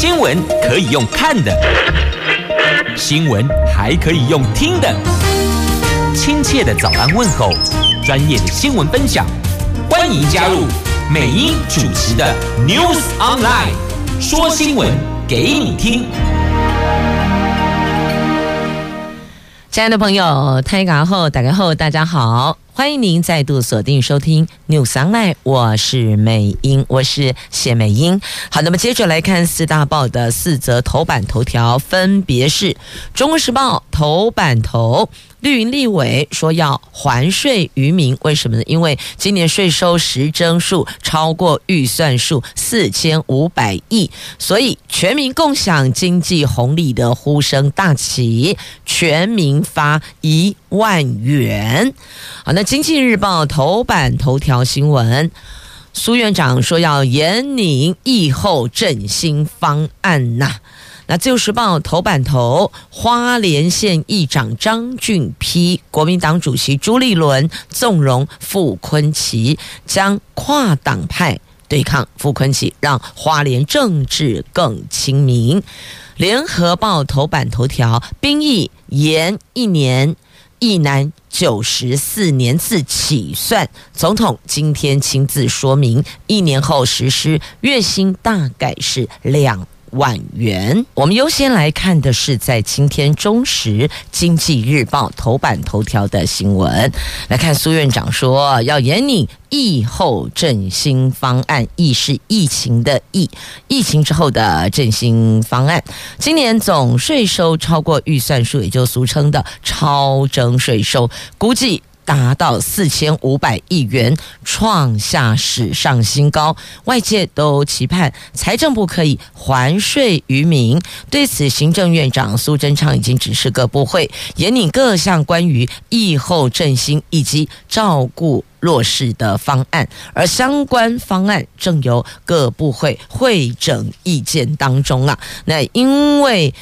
新闻可以用看的，新闻还可以用听的。亲切的早安问候，专业的新闻分享，欢迎加入美英主持的 News Online，说新闻给你听。亲爱的朋友，大家好，大家好，大家好。欢迎您再度锁定收听《News Online》，我是美英，我是谢美英。好，那么接着来看四大报的四则头版头条，分别是《中国时报》头版头。绿营立委说要还税于民，为什么呢？因为今年税收实征数超过预算数四千五百亿，所以全民共享经济红利的呼声大起，全民发一万元。好，那经济日报头版头条新闻，苏院长说要严拟疫后振兴方案呐。那自由时报头版头，花莲县议长张俊批国民党主席朱立伦纵容傅昆奇，将跨党派对抗傅昆奇，让花莲政治更亲民。联合报头版头条，兵役延一年，一男九十四年次起算，总统今天亲自说明，一年后实施，月薪大概是两万元。我们优先来看的是在今天中时《经济日报》头版头条的新闻。来看苏院长说要严拟疫后振兴方案，疫是疫情的疫，疫情之后的振兴方案。今年总税收超过预算数，也就俗称的超征税收，估计。达到四千五百亿元，创下史上新高。外界都期盼财政部可以还税于民。对此，行政院长苏贞昌已经指示各部会研拟各项关于疫后振兴以及照顾弱势的方案，而相关方案正由各部会会诊意见当中啊。那因为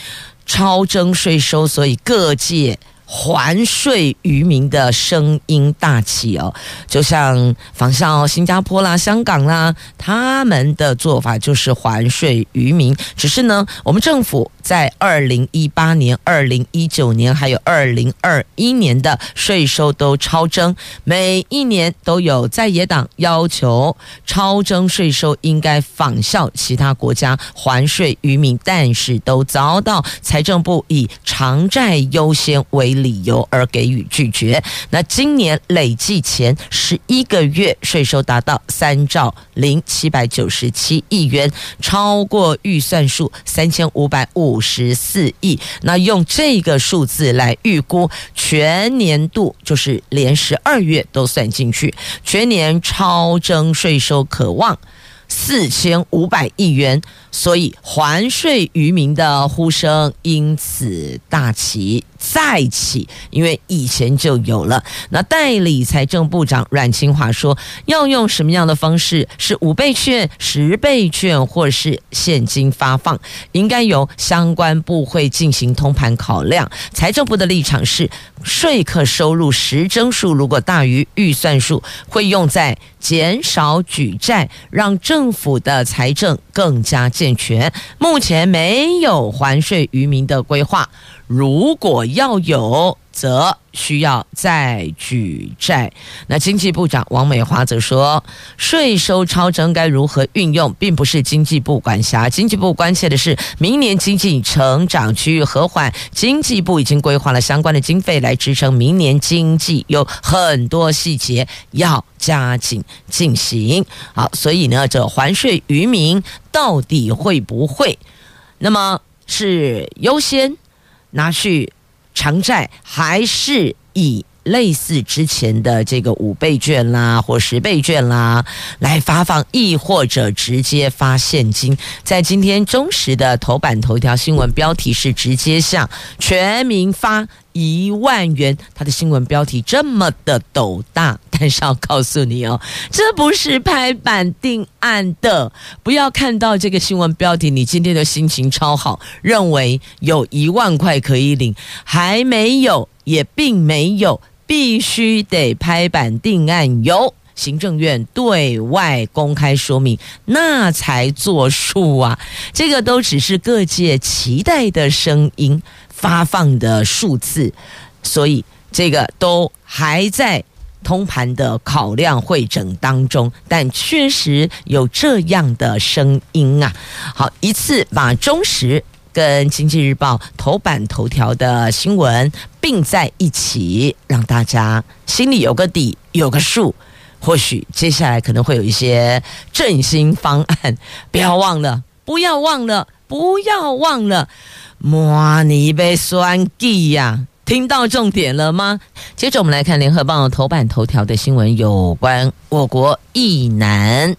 超征税收，所以各界。还税于民的声音大起哦，就像仿效新加坡啦、香港啦，他们的做法就是还税于民。只是呢，我们政府在二零一八年、二零一九年还有二零二一年的税收都超征，每一年都有在野党要求超征税收应该仿效其他国家还税于民，但是都遭到财政部以偿债优先为理由而给予拒绝。那今年累计前十一个月税收达到三兆零七百九十七亿元，超过预算数三千五百五十四亿。那用这个数字来预估全年度，就是连十二月都算进去，全年超征税收可望四千五百亿元。所以还税于民的呼声因此大起再起，因为以前就有了。那代理财政部长阮清华说，要用什么样的方式？是五倍券、十倍券，或是现金发放？应该由相关部会进行通盘考量。财政部的立场是，税课收入实征数如果大于预算数，会用在减少举债，让政府的财政更加健全，目前没有还税于民的规划。如果要有，则需要再举债。那经济部长王美华则说，税收超征该如何运用，并不是经济部管辖。经济部关切的是明年经济成长趋于和缓，经济部已经规划了相关的经费来支撑明年经济，有很多细节要加紧进行。好，所以呢，这还税于民到底会不会？那么是优先拿去？偿债还是以类似之前的这个五倍券啦或十倍券啦来发放，亦或者直接发现金。在今天中时的头版头条新闻标题是直接向全民发一万元，它的新闻标题这么的斗大，但是要告诉你哦，这不是拍板定案的。不要看到这个新闻标题，你今天的心情超好，认为有一万块可以领，还没有，也并没有，必须得拍板定案由。行政院对外公开说明，那才作数啊！这个都只是各界期待的声音，发放的数字，所以这个都还在通盘的考量会诊当中。但确实有这样的声音啊！好，一次把中时。跟经济日报头版头条的新闻并在一起，让大家心里有个底，有个数。或许接下来可能会有一些振兴方案。不要忘了，不要忘了，不要忘了，莫你被算计呀！听到重点了吗？接着我们来看联合报头版头条的新闻，有关我国役男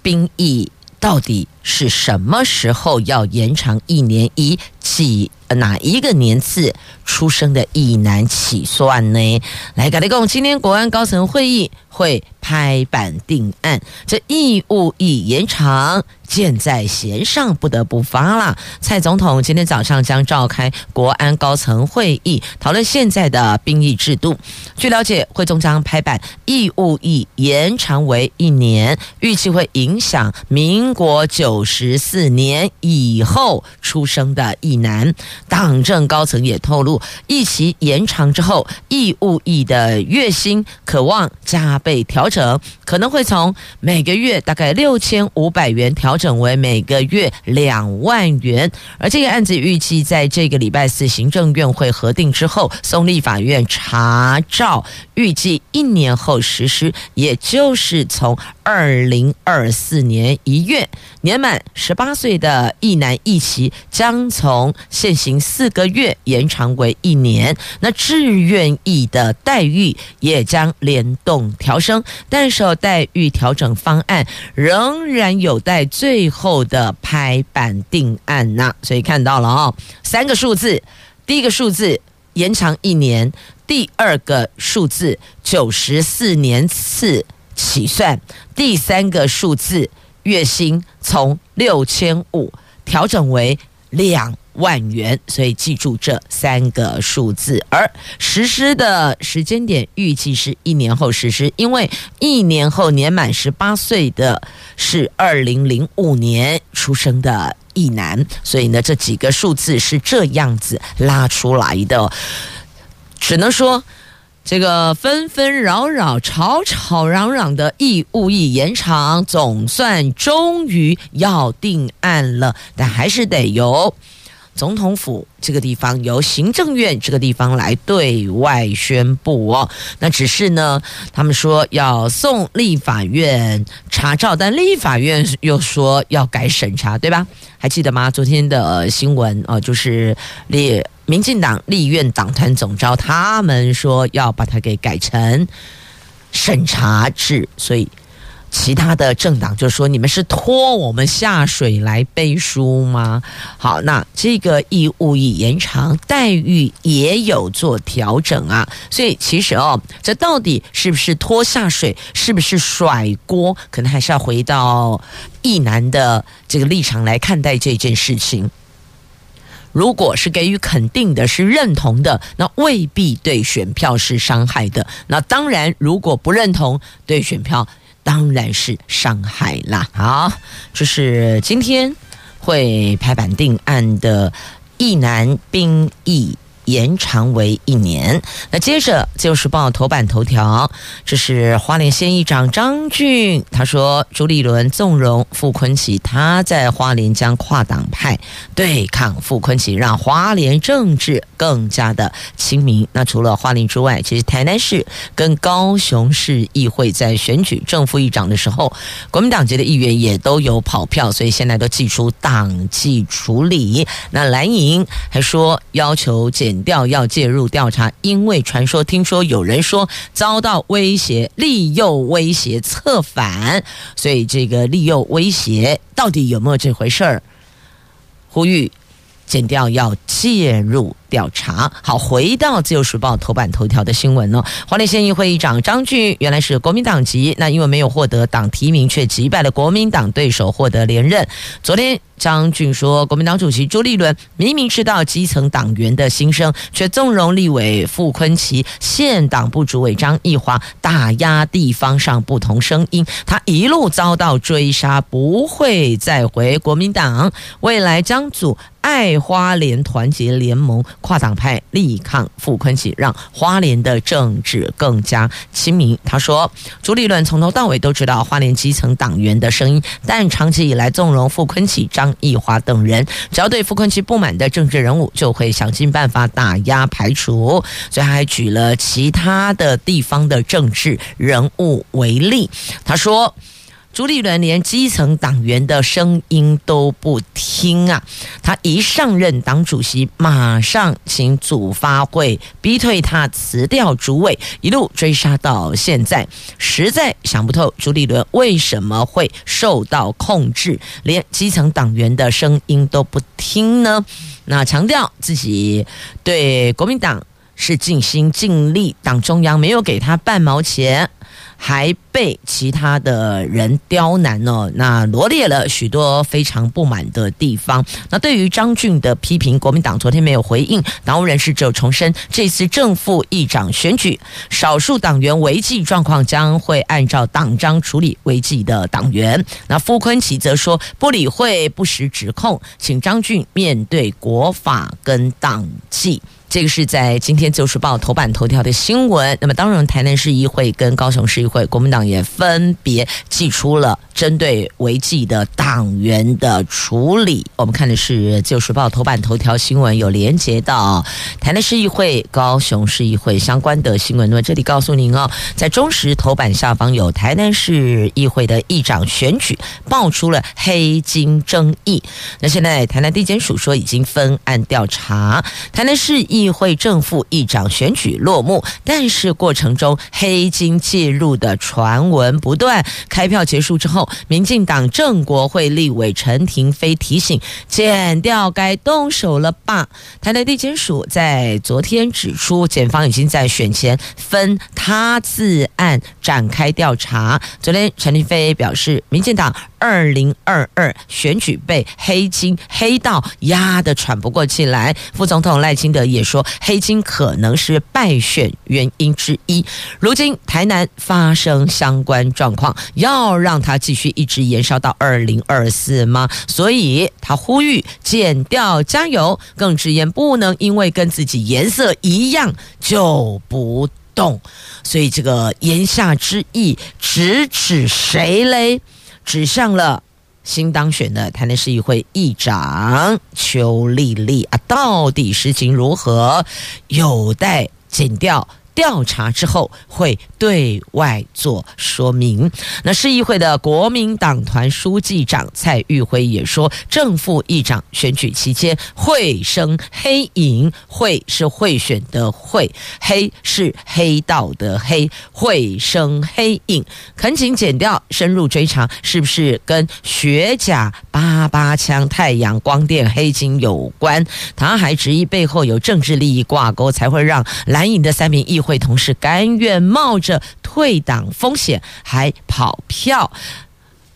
兵役。到底是什么时候要延长一年一几？哪一个年次出生的一男起算呢？来，赶紧讲，今天国安高层会议会拍板定案，这义务役延长箭在弦上，不得不发了。蔡总统今天早上将召开国安高层会议，讨论现在的兵役制度。据了解，会中将拍板义务役延长为一年，预计会影响民国九九十四年以后出生的一男。党政高层也透露，役期延长之后，义务役的月薪可望加倍调整，可能会从每个月大概六千五百元调整为每个月两万元。而这个案子预计在这个礼拜四行政院会核定之后，送立法院查照，预计一年后实施，也就是从二零二四年一月，年满十八岁的一男一妻将从现行。四个月延长为一年，那志愿役的待遇也将联动调升，但是待遇调整方案仍然有待最后的拍板定案呐。所以看到了哦，三个数字，第一个数字延长一年，第二个数字九十四年次起算，第三个数字月薪从六千五调整为两万元，所以记住这三个数字。而实施的时间点预计是一年后实施，因为一年后年满十八岁的是二零零五年出生的一男，所以呢，这几个数字是这样子拉出来的。只能说，这个纷纷扰扰、吵吵嚷嚷的义务役延长，总算终于要定案了，但还是得由。总统府这个地方由行政院这个地方来对外宣布哦，那只是呢，他们说要送立法院查照，但立法院又说要改审查，对吧？还记得吗？昨天的新闻哦，就是列民进党立院党团总召，他们说要把它给改成审查制，所以。其他的政党就说：“你们是拖我们下水来背书吗？”好，那这个义务已延长待遇也有做调整啊。所以其实哦，这到底是不是拖下水，是不是甩锅，可能还是要回到役男的这个立场来看待这件事情。如果是给予肯定的，是认同的，那未必对选票是伤害的。那当然，如果不认同，对选票。当然是伤害啦！好，这是今天会拍板定案的一男兵役。延长为一年。那接着《自由时报》头版头条，这是花莲县议长张俊，他说朱立伦纵容傅崐萁，他在花莲将跨党派对抗傅崐萁，让花莲政治更加的亲民。那除了花莲之外，其实台南市跟高雄市议会在选举正副议长的时候，国民党籍的议员也都有跑票，所以现在都祭出党纪处理。那蓝营还说要求解检。调要介入调查，因为传说听说有人说遭到威胁，利诱威胁策反，所以这个利诱威胁到底有没有这回事儿？呼吁检调要介入调查。好，回到自由时报头版头条的新闻呢，花莲县议会议长张俊原来是国民党籍，那因为没有获得党提名，却击败了国民党对手获得连任。昨天。张俊说，国民党主席朱立伦明明知道基层党员的心声，却纵容立委傅崐萁、县党部主委张义华打压地方上不同声音，他一路遭到追杀，不会再回国民党，未来将组。爱花莲团结联盟跨党派力抗傅崐萁，让花莲的政治更加亲民。他说，朱立伦从头到尾都知道花莲基层党员的声音，但长期以来纵容傅崐萁、张义华等人，只要对傅昆萁不满的政治人物，就会想尽办法打压排除。所以他还举了其他的地方的政治人物为例，他说。朱立伦连基层党员的声音都不听啊！他一上任党主席，马上请组发会逼退他辞掉主委，一路追杀到现在，实在想不透朱立伦为什么会受到控制，连基层党员的声音都不听呢？那强调自己对国民党是尽心尽力，党中央没有给他半毛钱。还被其他的人刁难哦，那罗列了许多非常不满的地方。那对于张俊的批评，国民党昨天没有回应。党务人士只有重申，这次正副议长选举，少数党员违纪状况将会按照党章处理违纪的党员。那傅昆萁则说不理会不实指控，请张俊面对国法跟党纪。这个是在今天《旧时报》头版头条的新闻。那么，当然，台南市议会跟高雄市议会，国民党也分别寄出了针对违纪的党员的处理。我们看的是《旧时报》头版头条新闻，有连接到台南市议会、高雄市议会相关的新闻。那么，这里告诉您哦，在中时头版下方有台南市议会的议长选举爆出了黑金争议。那现在台南地检署说已经分案调查，台南市议。议会正副议长选举落幕，但是过程中黑金介入的传闻不断。开票结束之后，民进党正国会立委陈亭妃提醒，检调该动手了吧？台南地检署在昨天指出，检方已经在选前分他自案展开调查。昨天陈亭妃表示，民进党。二零二二选举被黑金黑到压得喘不过气来，副总统赖清德也说，黑金可能是败选原因之一。如今台南发生相关状况，要让他继续一直延烧到二零二四吗？所以他呼吁减掉加油，更直言不能因为跟自己颜色一样就不动。所以这个言下之意，直指谁嘞？指向了新当选的台南市议会议长邱丽丽啊，到底实情如何，有待检调。调查之后会对外做说明。那市议会的国民党团书记长蔡玉辉也说，正副议长选举期间会生黑影，会是贿选的会，黑是黑道的黑，会生黑影。恳请剪掉深入追查，是不是跟学甲八八枪、太阳光电黑金有关？他还质疑背后有政治利益挂钩，才会让蓝营的三名议。会同时甘愿冒着退党风险还跑票。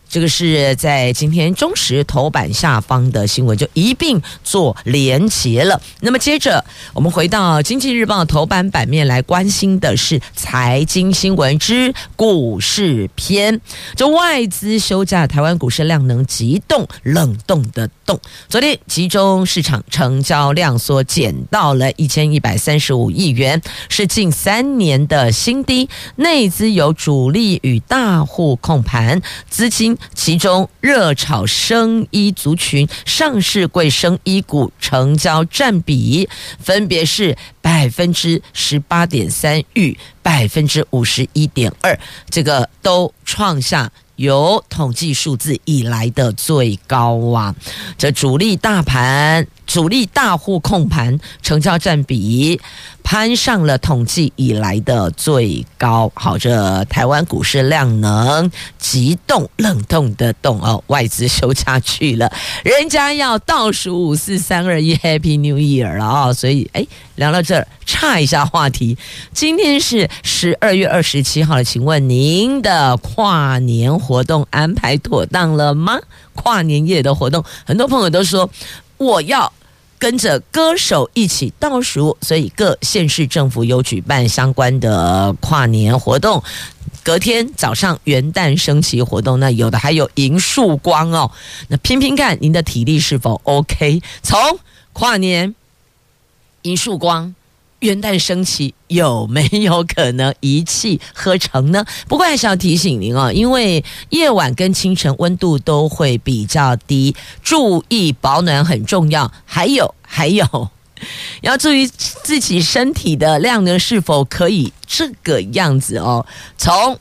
这个是在今天中时头版下方的新闻，就一并做连结了。那么接着，我们回到经济日报头版版面来关心的是财经新闻之股市篇。这外资休假，台湾股市量能急冻，冷冻的冻。昨天集中市场成交量缩减到了一千一百三十五亿元，是近三年的新低。内资有主力与大户控盘，资金。其中热炒生衣族群，上市贵生衣股成交占比分别是百分之十八点三与百分之五十一点二，这个都创下有统计数字以来的最高啊！这主力大盘、主力大户控盘成交占比。攀上了统计以来的最高。好，这台湾股市量能急冻，冷冻的冻哦，外资休假去了，人家要倒数五四三二 一，Happy New Year 了啊！所以，哎，聊到这儿，岔一下话题。今天是十二月二十七号了，请问您的跨年活动安排妥当了吗？跨年夜的活动，很多朋友都说我要跟着歌手一起倒数，所以各县市政府有举办相关的跨年活动。隔天早上元旦升旗活动，那有的还有银树光哦。那拼拼看您的体力是否 OK？从跨年银树光。元旦升旗有没有可能一气呵成呢？不过还是要提醒您哦，因为夜晚跟清晨温度都会比较低，注意保暖很重要。还有还有，要注意自己身体的量呢，是否可以这个样子哦？从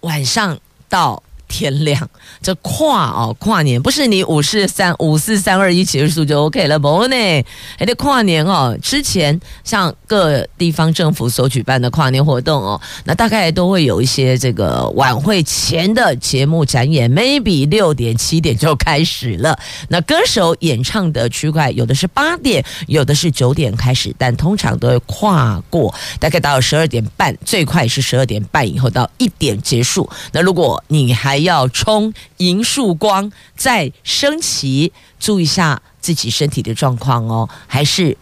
晚上到。天亮，这跨哦跨年不是你五四三五四三二一结束就 OK 了不呢？还得跨年哦。之前像各地方政府所举办的跨年活动哦，那大概都会有一些这个晚会前的节目展演，maybe 六点七点就开始了。那歌手演唱的区块有的是八点，有的是九点开始，但通常都会跨过，大概到十二点半，最快是十二点半以后到一点结束。那如果你还还要冲银树光，再升旗，注意一下自己身体的状况哦，还是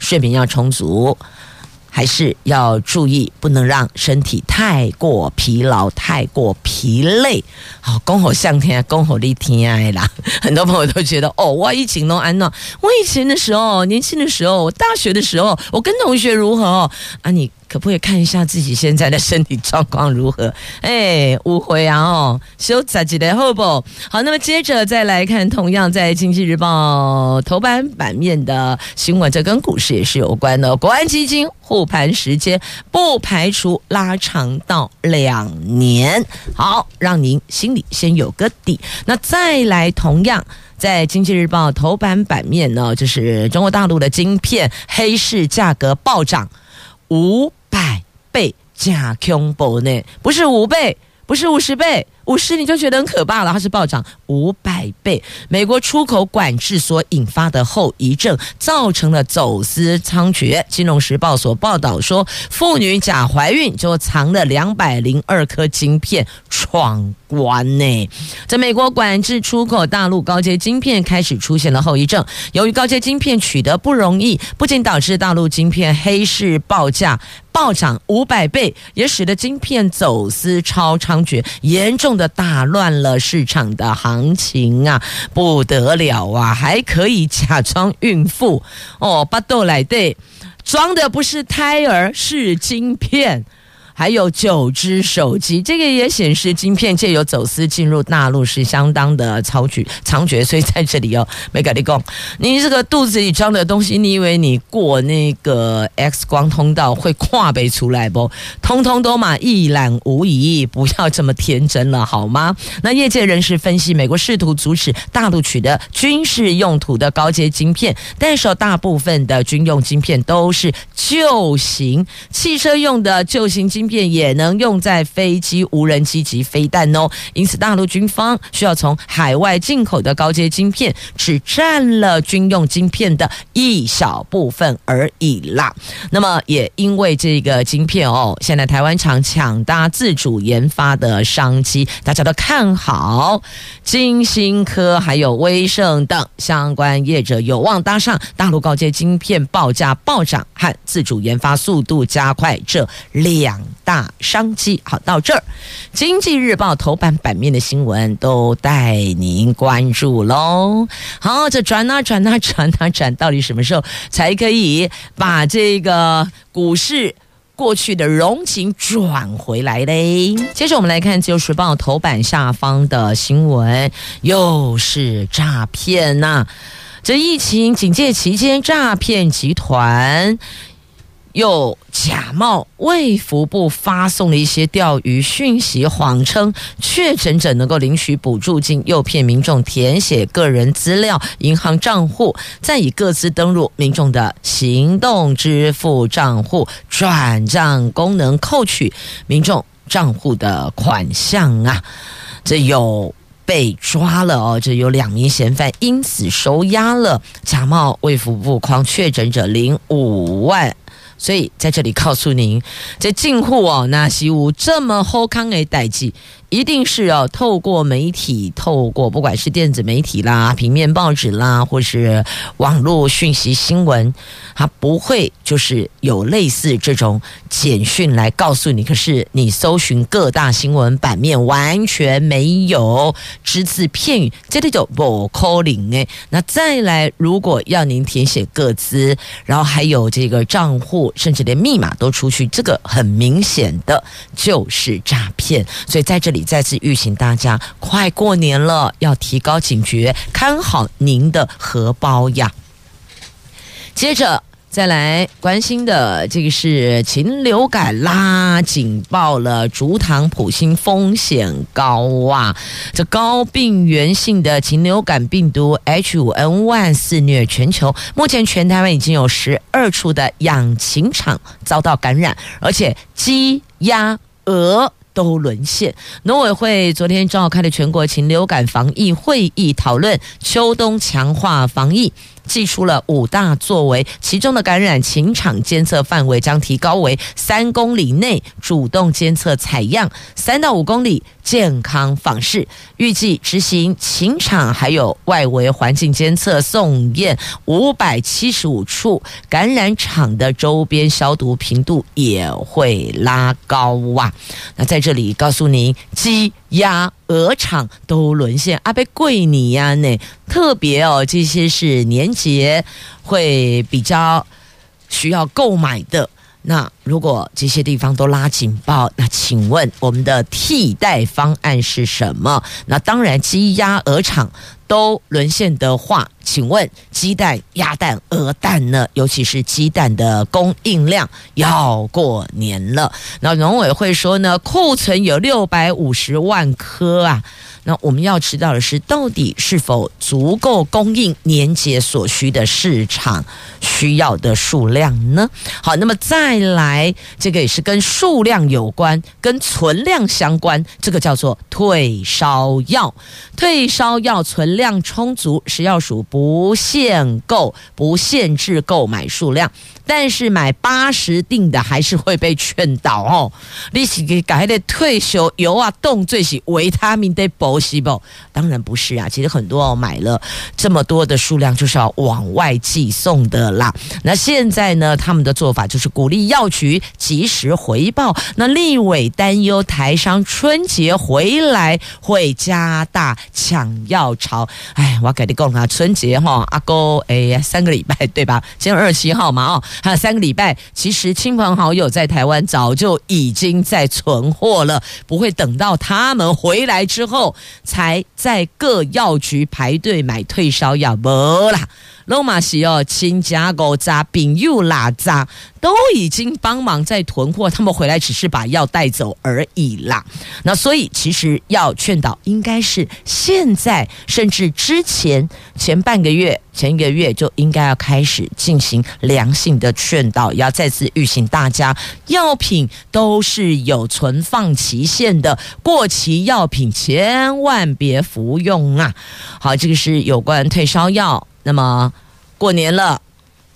睡眠要充足。还是要注意，不能让身体太过疲劳、太过疲累。好，恭候向天，恭候立天爱啦！很多朋友都觉得，哦，我以前都安乐。我以前的时候，年轻的时候，我大学的时候，我跟同学如何？啊，你可不可以看一下自己现在的身体状况如何？哎，误会啊！哦，休息几天后不？好，那么接着再来看，同样在《经济日报》头版版面的新闻，这跟股市也是有关的。国安基金护盘时间不排除拉长到两年，好，让您心里先有个底。那再来，同样在《经济日报》头版版面呢，就是中国大陆的晶片黑市价格暴涨五倍，假恐怖呢，不是五倍，不是五十倍。五十你就觉得很可怕了，它是暴涨五百倍。美国出口管制所引发的后遗症，造成了走私猖獗。金融时报所报道说，妇女假怀孕就藏了两百零二颗晶片闯关呢。在美国管制出口大陆高阶晶片开始出现了后遗症，由于高阶晶片取得不容易，不仅导致大陆晶片黑市报价暴涨五百倍，也使得晶片走私超猖獗，严重。的打乱了市场的行情啊，不得了啊！还可以假装孕妇哦，巴豆来对，装的不是胎儿，是晶片。还有九只手机，这个也显示晶片借由走私进入大陆是相当的猖獗猖獗，所以在这里哦，没跟你讲，你这个肚子里装的东西，你以为你过那个 X 光通道会跨背出来不？通通都嘛一览无遗，不要这么天真了好吗？那业界人士分析，美国试图阻止大陆取得军事用途的高阶晶片，但是大部分的军用晶片都是旧型汽车用的旧型晶片。片也能用在飞机、无人机及飞弹哦，因此大陆军方需要从海外进口的高阶晶片，只占了军用晶片的一小部分而已啦。那么也因为这个晶片哦，现在台湾厂抢搭自主研发的商机，大家都看好晶心科还有威盛等相关业者有望搭上大陆高阶晶片报价暴涨和自主研发速度加快这两。大商机，好，到这儿，《经济日报》头版版面的新闻都带您关注喽。好，这转啊转啊转啊转，到底什么时候才可以把这个股市过去的荣景转回来嘞？接着我们来看《自由时报》头版下方的新闻，又是诈骗呐！这疫情警戒期间，诈骗集团。又假冒卫福部发送了一些钓鱼讯息，谎称确诊者能够领取补助金，诱骗民众填写个人资料、银行账户，再以各自登入民众的行动支付账户转账功能扣取民众账户的款项啊！这有被抓了哦，这有两名嫌犯因此收押了，假冒卫福部诓确诊者领五万。所以在这里告诉您，这进户哦，那西屋这么好康的代志，一定是要透过媒体，透过不管是电子媒体啦、平面报纸啦，或是网络讯息新闻，它不会就是有类似这种简讯来告诉你。可是你搜寻各大新闻版面，完全没有只字片语，这里就不 calling 哎。那再来，如果要您填写个资，然后还有这个账户，甚至连密码都出去，这个很明显的就是诈骗。所以在这里再次预请大家，快过年了，要提高警觉，看好您的荷包呀。接着。再来关心的这个是禽流感啦警报了，竹塘普星风险高啊！这高病原性的禽流感病毒 H5N1 肆虐全球，目前全台湾已经有十二处的养禽场遭到感染，而且鸡、鸭、鹅都沦陷。农委会昨天召开的全国禽流感防疫会议，讨论秋冬强化防疫。祭出了五大作为，其中的感染情场监测范围将提高为三公里内主动监测采样，三到五公里健康访视。预计执行禽场还有外围环境监测送验五百七十五处，感染场的周边消毒频度也会拉高啊！那在这里告诉您，鸡。鸭鹅场都沦陷，阿贝贵你呀呢？特别哦，这些是年节会比较需要购买的。那如果这些地方都拉警报，那请问我们的替代方案是什么？那当然，鸡鸭鹅场都沦陷的话，请问鸡蛋、鸭蛋、鹅蛋呢？尤其是鸡蛋的供应量要过年了。那农委会说呢，库存有六百五十万颗啊。那我们要知道的是，到底是否足够供应年节所需的市场需要的数量呢？好，那么再来，这个也是跟数量有关，跟存量相关，这个叫做退烧药。退烧药存量充足，食药署不限购，不限制购买数量。但是买八十錠的还是会被劝导哦。你是给改的退休油啊，动最是维他命的补细胞？当然不是啊。其实很多哦，买了这么多的数量，就是要往外寄送的啦。那现在呢，他们的做法就是鼓励药局及时回报。那立委担忧台商春节回来会加大抢药潮。哎，我跟你讲啊，春节哈，阿哥哎呀，三个礼拜对吧？今天二十七号嘛，哦。还有三个礼拜，其实亲朋好友在台湾早就已经在存货了，不会等到他们回来之后才在各药局排队买退烧药，没啦。罗马西哦，亲家狗杂饼又拉杂，都已经帮忙在囤货，他们回来只是把药带走而已啦。那所以其实要劝导，应该是现在甚至之前前半个月、前一个月就应该要开始进行良性的劝导，要再次预醒大家，药品都是有存放期限的，过期药品千万别服用啊！好，这个是有关退烧药。那么过年了，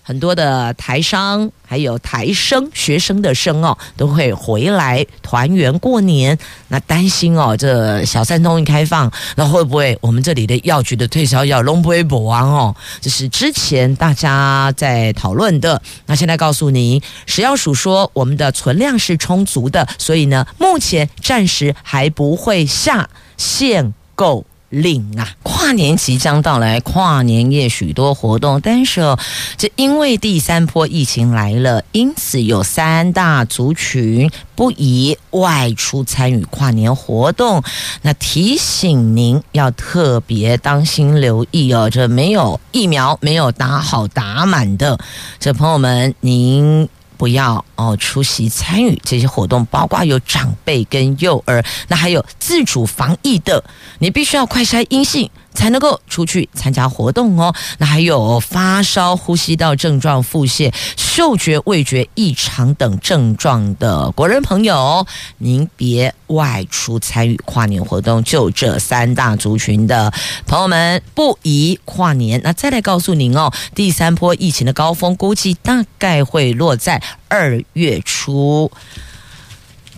很多的台商还有台生学生的生哦，都会回来团圆过年。那担心哦，这小三通一开放，那会不会我们这里的药局的退烧药龙不会补完哦？这是之前大家在讨论的。那现在告诉您，食药署说我们的存量是充足的，所以呢，目前暂时还不会下限购。令啊，跨年即将到来，跨年夜许多活动，但是哦，这因为第三波疫情来了，因此有三大族群不宜外出参与跨年活动。那提醒您要特别当心留意哦，这没有疫苗、没有打好打满的这朋友们，您。不要哦，出席参与这些活动，包括有长辈跟幼儿，那还有自主防疫的，你必须要快筛阴性。才能够出去参加活动哦。那还有发烧、呼吸道症状、腹泻、嗅觉、味觉异常等症状的国人朋友，您别外出参与跨年活动。就这三大族群的朋友们，不宜跨年。那再来告诉您哦，第三波疫情的高峰估计大概会落在二月初。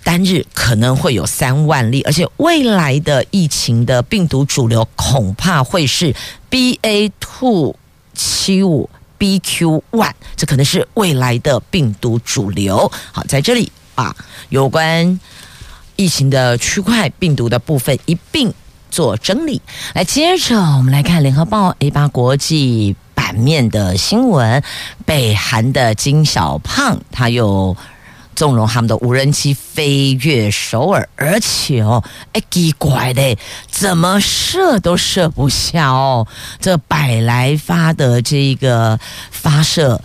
单日可能会有三万例，而且未来的疫情的病毒主流恐怕会是 BA two 七五 BQ one，这可能是未来的病毒主流。好，在这里啊，有关疫情的区块病毒的部分一并做整理。来，接着我们来看联合报 A 八国际版面的新闻，北韩的金小胖他又。纵容他们的无人机飞越首尔，而且哦，哎，奇怪的，怎么射都射不下哦。这百来发的这个发射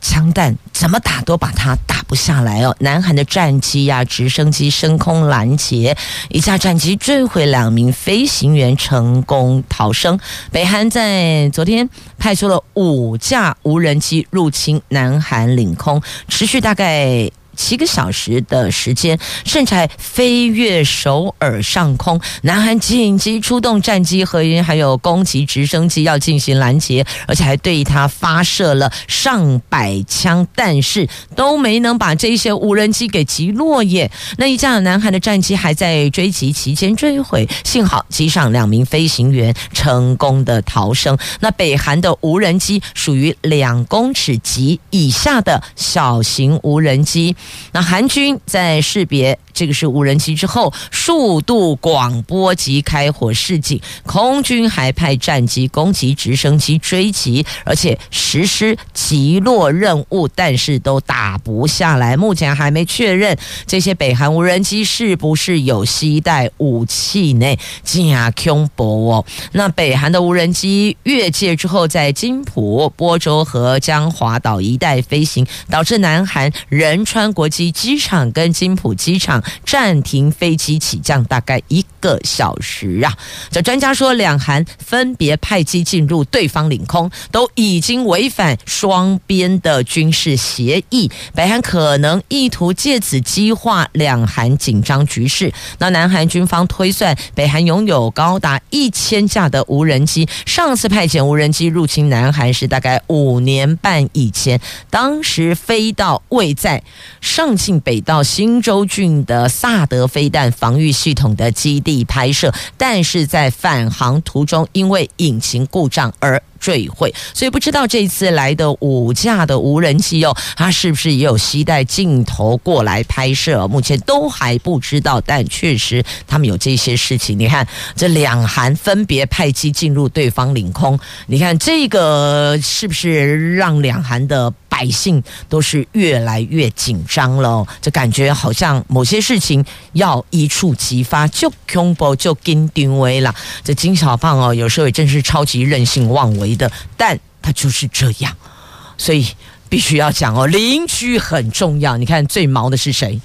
枪弹，怎么打都把它打不下来哦。南韩的战机呀、直升机升空拦截，一架战机坠毁，两名飞行员成功逃生。北韩在昨天派出了五架无人机入侵南韩领空，持续大概。七个小时的时间，甚至还飞越首尔上空。南韩紧急出动战机和还有攻击直升机要进行拦截，而且还对它发射了上百枪，但是都没能把这些无人机给击落耶。那一架南韩的战机还在追击期间坠毁，幸好机上两名飞行员成功的逃生。那北韩的无人机属于两公尺级以下的小型无人机。那韩军在识别这个是无人机之后，数度广播及开火示警，空军还派战机攻击直升机追击，而且实施击落任务，但是都打不下来。目前还没确认这些北韩无人机是不是有携带武器呢？加恐怖哦！那北韩的无人机越界之后，在金浦、播州和江华岛一带飞行，导致南韩仁川国际机场跟金浦机场暂停飞机起降大概一个小时啊！这专家说，两韩分别派机进入对方领空，都已经违反双边的军事协议。北韩可能意图借此激化两韩紧张局势。那南韩军方推算，北韩拥有高达一千架的无人机，上次派遣无人机入侵南韩是大概五年半以前，当时飞到位在上庆北道新州郡的萨德飞弹防御系统的基地拍摄，但是在返航途中因为引擎故障而坠毁，所以不知道这次来的五架的无人机哦，它是不是也有携带镜头过来拍摄？目前都还不知道，但确实他们有这些事情。你看，这两韩分别派机进入对方领空，你看这个是不是让两韩的百姓都是越来越紧张了？这感觉好像某些事情要一触即发，就恐怖就跟定位了。这金小胖哦，有时候也真是超级任性妄为。的，但他就是这样，所以必须要讲哦，邻居很重要。你看最毛的是谁？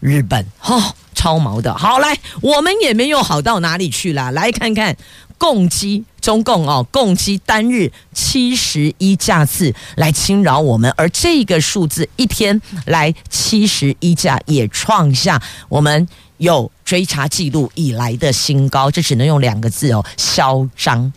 日本，哦，超毛的。好，来，我们也没有好到哪里去啦。来看看，共机中共哦，共机单日七十一架次来侵扰我们，而这个数字一天来七十一架，也创下我们有追查记录以来的新高。这只能用两个字哦，嚣张。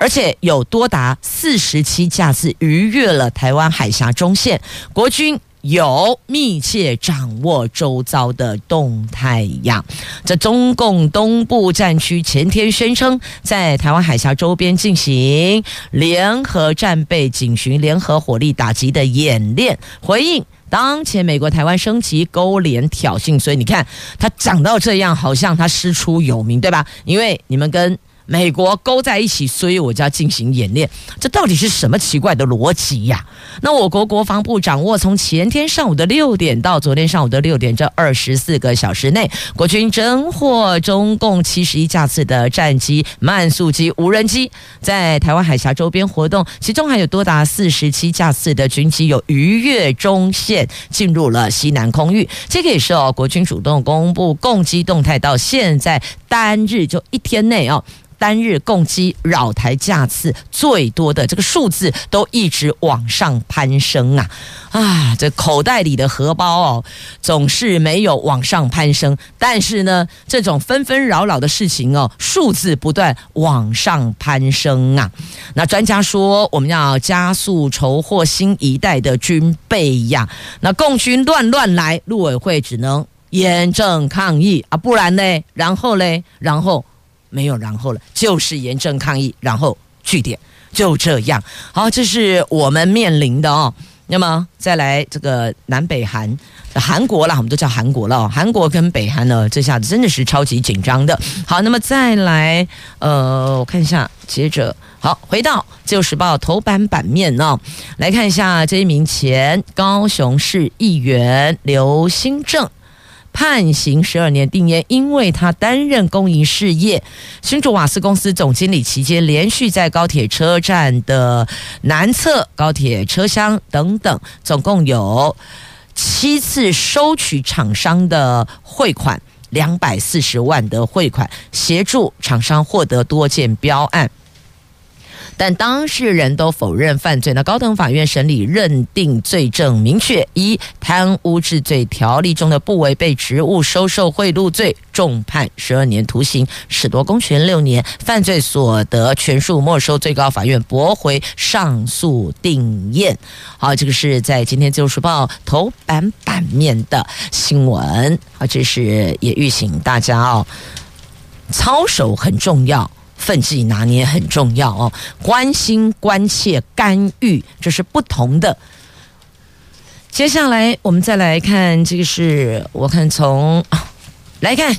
而且有多达四十七架次逾越了台湾海峡中线，国军有密切掌握周遭的动态呀。这中共东部战区前天宣称，在台湾海峡周边进行联合战备警巡、联合火力打击的演练，回应当前美国台湾升级勾连挑衅。所以你看，他讲到这样，好像他师出有名，对吧？因为你们跟。美国勾在一起，所以我就要进行演练。这到底是什么奇怪的逻辑呀？那我国国防部掌握，从前天上午的六点到昨天上午的六点这二十四个小时内，国军侦获中共七十一架次的战机、慢速机、无人机在台湾海峡周边活动，其中还有多达四十七架次的军机有逾越中线进入了西南空域。这个也是哦，国军主动公布共机动态，到现在单日就一天内哦。单日共机扰台架次最多的这个数字都一直往上攀升啊！啊，这口袋里的荷包哦，总是没有往上攀升，但是呢，这种纷纷扰扰的事情哦，数字不断往上攀升啊！那专家说，我们要加速筹获新一代的军备呀。那共军乱乱来，陆委会只能。严正抗议啊，不然呢？然后嘞？然后没有然后了，就是严正抗议，然后据点，就这样。好，这是我们面临的哦。那么再来这个南北韩，韩国啦，我们都叫韩国了。韩国跟北韩呢，这下子真的是超级紧张的。好，那么再来，呃，我看一下，接着好，回到《自由时报》头版版面，哦，来看一下这一名前高雄市议员刘新正。判刑十二年定谳，因为他担任公营事业新竹瓦斯公司总经理期间，连续在高铁车站的南侧、高铁车厢等等，总共有七次收取厂商的汇款两百四十万的汇款，协助厂商获得多件标案。但当事人都否认犯罪，那高等法院审理认定罪证明确，一贪污治罪条例中的不违背职务收受贿赂罪，重判十二年徒刑，褫夺公权六年，犯罪所得全数没收。最高法院驳回上诉定谳。好，这个是在今天《自由时报》头版版面的新闻。好，这是也预醒大家哦，操守很重要。分际拿捏很重要哦，关心、关切、干预，这是不同的。接下来我们再来看，这个是我看从来看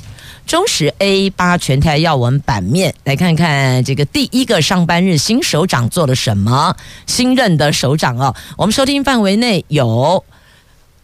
中时 A 八全台要闻版面，来看看这个第一个上班日新首长做了什么？新任的首长哦，我们收听范围内有。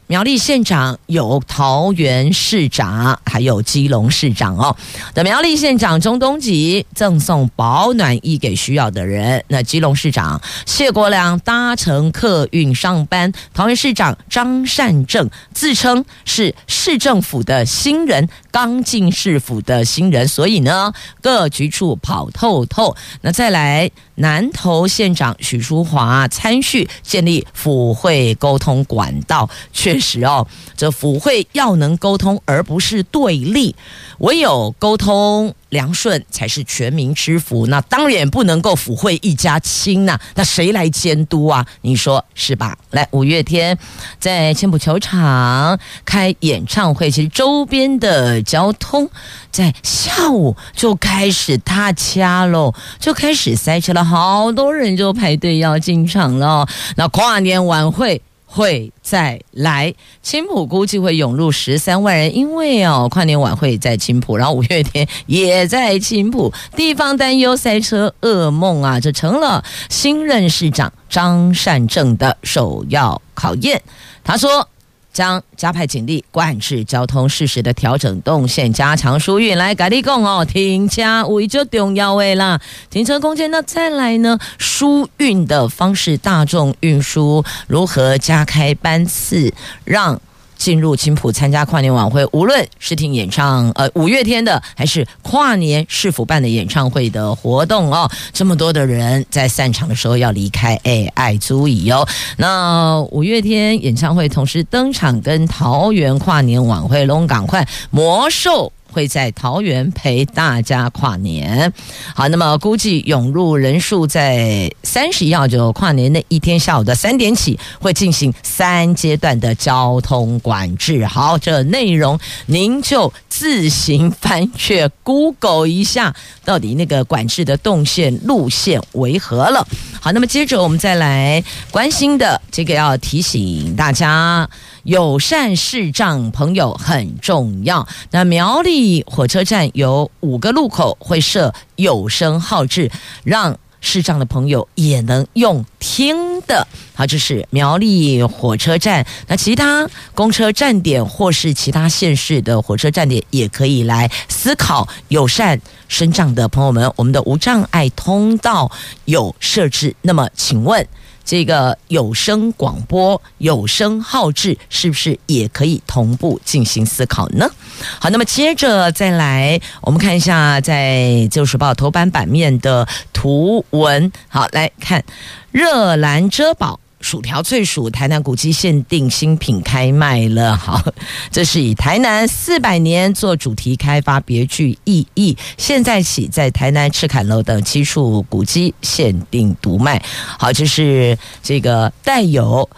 苗栗县长有桃园市长，还有基隆市长哦。的苗栗县长钟东吉赠送保暖衣给需要的人。那基隆市长谢国良搭乘客运上班。桃园市长张善政自称是市政府的新人，刚进市府的新人，所以呢，各局处跑透透。那再来。南投县长许淑华参叙建立府会沟通管道，确实哦，这府会要能沟通，而不是对立，唯有沟通。良顺才是全民之福，那当然不能够府会一家亲呐、那谁来监督啊？你说是吧？来，五月天在千浦球场开演唱会，其实周边的交通在下午就开始踏掐喽，就开始塞车了，好多人就排队要进场了。那跨年晚会。会再来，青浦估计会涌入十三万人，因为哦，跨年晚会在青浦，然后五月天也在青浦，地方担忧塞车噩梦啊，这成了新任市长张善政的首要考验。他说。将加派警力管制交通，适时的调整动线，加强疏运。来，赶紧讲哦，停车为最重要位啦，停车空间。那再来呢，疏运的方式，大众运输如何加开班次，让。进入青浦参加跨年晚会，无论是听演唱，呃，五月天的，还是跨年市府办的演唱会的活动哦，这么多的人在散场的时候要离开，哎，爱足矣哦。那五月天演唱会同时登场，跟桃园跨年晚会龙港快魔兽。会在桃园陪大家跨年，好，那么估计涌入人数在三十一号就跨年那一天下午的三点起，会进行三阶段的交通管制。好，这内容您就自行翻阅 Google 一下，到底那个管制的动线路线为何了。好，那么接着我们再来关心的这个要提醒大家。友善视障朋友很重要。那苗栗火车站有五个路口会设有声号志，让视障的朋友也能用听的。好，这是苗栗火车站。那其他公车站点或是其他县市的火车站点，也可以来思考友善身障的朋友们，我们的无障碍通道有设置。那么，请问？这个有声广播、有声号志，是不是也可以同步进行思考呢？好，那么接着再来，我们看一下在《旧时报》头版版面的图文。好，来看热兰遮宝。薯条脆薯，台南古迹限定新品开卖了。好，这是以台南四百年做主题开发，别具意义。现在起，在台南赤坎楼等七处古迹限定独卖。好，这是这个带有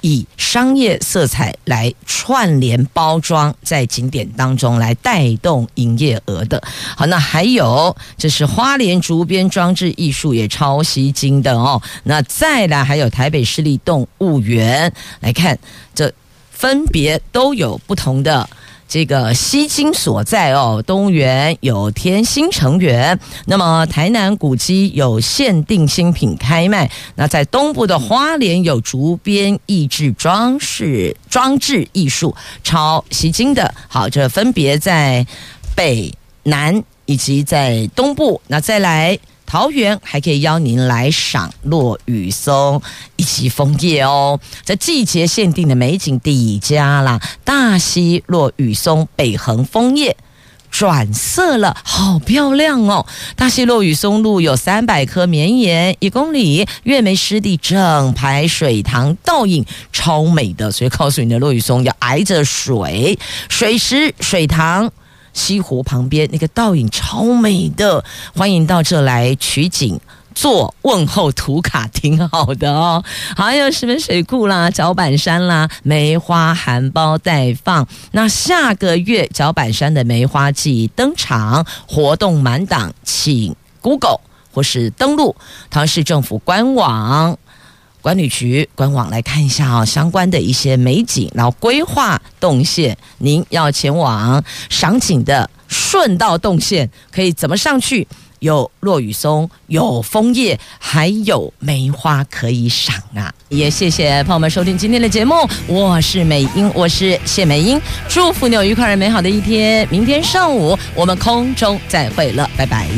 以商业色彩来串联包装，在景点当中来带动营业额的。好，那还有这是花莲竹编装置艺术也超吸睛的哦。那再来还有台北市立动物园，来看这分别都有不同的。这个吸睛所在哦，动物园有天星成园，那么台南古迹有限定新品开卖，那在东部的花莲有竹编益智装饰装置艺术，超吸睛的。好，这分别在北南以及在东部，那再来。桃园还可以邀您来赏落雨松以及枫叶哦，这季节限定的美景第一家啦，大溪落雨松北横枫叶转色了，好漂亮哦！大溪落雨松路有三百棵绵延一公里，月眉湿地整排水塘倒影超美的，所以告诉你的落雨松要挨着水，水池水塘。西湖旁边那个倒影超美的，欢迎到这来取景做问候图卡，挺好的哦。还有石门水库啦、角板山啦，梅花含苞待放。那下个月角板山的梅花季登场，活动满档，请 Google 或是登录桃市政府官网。管理局官网来看一下啊，相关的一些美景，然后规划动线。您要前往赏景的顺道动线，可以怎么上去？有落雨松，有枫叶，还有梅花可以赏啊！也谢谢朋友们收听今天的节目，我是美英，我是谢美英，祝福你有愉快而美好的一天。明天上午我们空中再会了，拜拜。